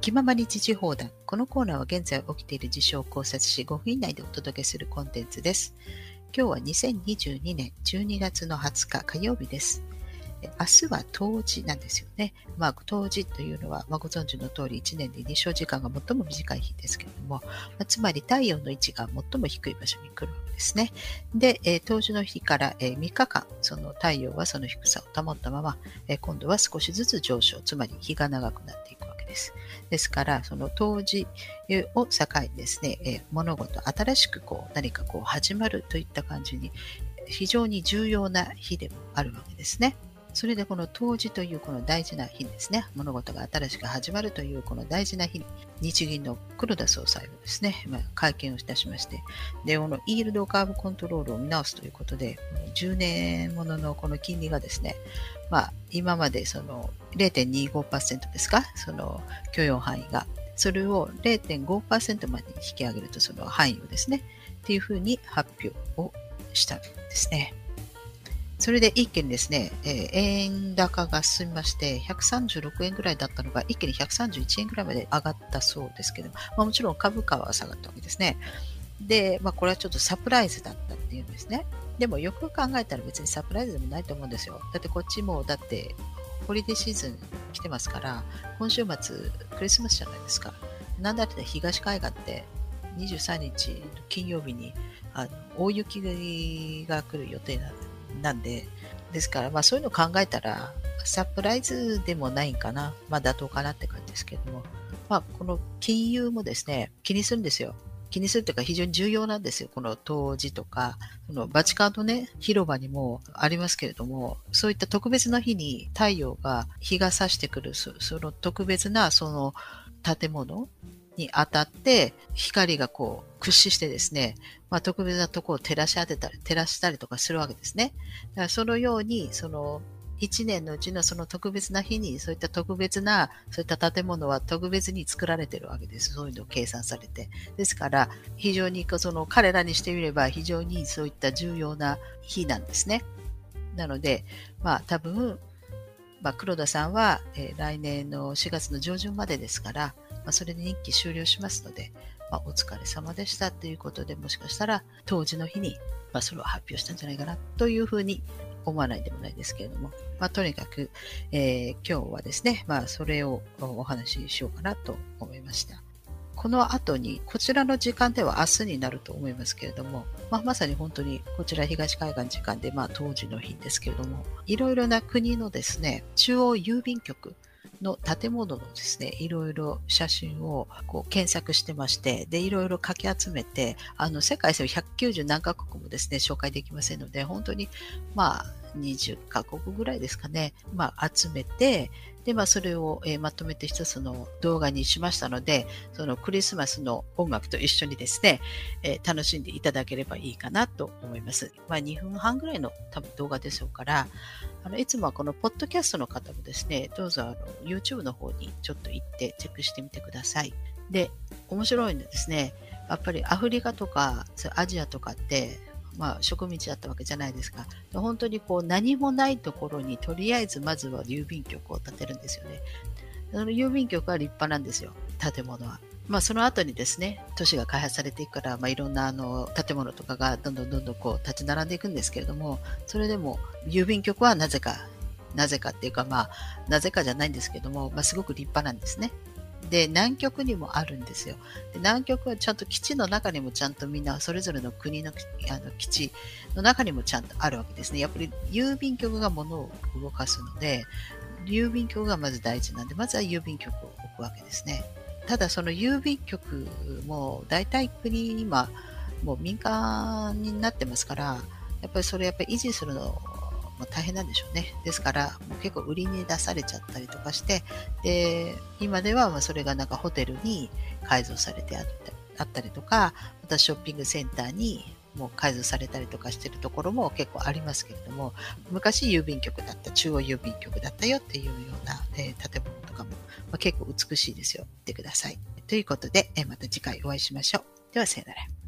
気ままに時事放談。このコーナーは現在起きている事象を考察し5分以内でお届けするコンテンツです。今日は2022年12月の20日火曜日です。明日は冬至なんですよね。まあ、冬至というのは、まあ、ご存知の通り1年で日照時間が最も短い日ですけれども、まあ、つまり太陽の位置が最も低い場所に来るわけですね。で、えー、冬至の日から、えー、3日間、その太陽はその低さを保ったまま、えー、今度は少しずつ上昇、つまり日が長くなっていくです。ですから、その当時を境にですね、え物事、新しくこう何かこう始まるといった感じに、非常に重要な日でもあるわけですね。それでこの冬至というこの大事な日ですね、物事が新しく始まるというこの大事な日に、日銀の黒田総裁をですね、まあ、会見をいたしまして、で、このイールドカーブコントロールを見直すということで、10年もののこの金利がですね、まあ、今までその0.25%ですか、その許容範囲が、それを0.5%まで引き上げると、その範囲をですね、っていうふうに発表をしたんですね。それで一気にですね、えー、円高が進みまして、136円ぐらいだったのが、一気に131円ぐらいまで上がったそうですけど、まあ、もちろん株価は下がったわけですね。で、まあ、これはちょっとサプライズだったっていうんですね。でもよく考えたら別にサプライズでもないと思うんですよ。だってこっちも、だってホリデーシーズン来てますから、今週末クリスマスじゃないですか。なんだって東海岸って23日金曜日にあの大雪が来る予定なんでなんで、ですから、まあそういうのを考えたら、サプライズでもないんかな。まあ妥当かなって感じですけども。まあこの金融もですね、気にするんですよ。気にするというか非常に重要なんですよ。この当時とか、そのバチカンのね、広場にもありますけれども、そういった特別な日に太陽が、日が差してくる、その特別なその建物に当たって光がこう屈指してですね、まあ、特別なとこを照らし当てたり、照らしたりとかするわけですね。だからそのように、その一年のうちのその特別な日に、そういった特別な、そういった建物は特別に作られてるわけです。そういうのを計算されて。ですから、非常にその彼らにしてみれば非常にそういった重要な日なんですね。なので、まあ多分、まあ、黒田さんは、えー、来年の4月の上旬までですから、まあ、それで任期終了しますので、まあ、お疲れ様でしたということで、もしかしたら当時の日に、まあ、それを発表したんじゃないかなというふうに思わないでもないですけれども、まあ、とにかく、えー、今日はですね、まあ、それをお話ししようかなと思いました。この後に、こちらの時間では明日になると思いますけれども、まあ、まさに本当にこちら東海岸時間で、まあ、当時の日ですけれども、いろいろな国のですね、中央郵便局、の建物のですね、いろいろ写真をこう検索してまして、で、いろいろかき集めて、あの、世界線190何カ国もですね、紹介できませんので、本当に、まあ、20カ国ぐらいですかね、まあ、集めて、で、まあ、それを、えー、まとめて一つの動画にしましたので、そのクリスマスの音楽と一緒にですね、えー、楽しんでいただければいいかなと思います。まあ、2分半ぐらいの多分動画でしょうから、あのいつもはこのポッドキャストの方もですね、どうぞあの YouTube の方にちょっと行ってチェックしてみてください。で、面白いのですね、やっぱりアフリカとかアジアとかって、まあ、植民地だったわけじゃないですか。本当にこう何もないところにとりあえずまずは郵便局を建てるんですよね。その郵便局は立派なんですよ、建物は。まあ、その後にですね、都市が開発されていくから、まあ、いろんなあの建物とかがどんどんどんどんこう立ち並んでいくんですけれども、それでも郵便局はなぜか、なぜかっていうか、まあ、なぜかじゃないんですけども、まあ、すごく立派なんですね。で、南極にもあるんですよ。で南極はちゃんと基地の中にもちゃんとみんなそれぞれの国のあの基地の中にもちゃんとあるわけですね。やっぱり郵便局が物を動かすので、郵便局がまず大事なんで、まずは郵便局を置くわけですね。ただその郵便局も大体国今もう民間になってますから、やっぱりそれやっぱり維持するのも大変なんでしょうね。ですから、もう結構売りに出されちゃったりとかして、で、今ではまそれがなんかホテルに改造されてあったりとか、またショッピングセンターにもう改造されたりとかしてるところも結構ありますけれども、昔郵便局だった、中央郵便局だったよっていうような、えー、建物とかも、まあ、結構美しいですよ。見てください。ということで、えー、また次回お会いしましょう。では、さよなら。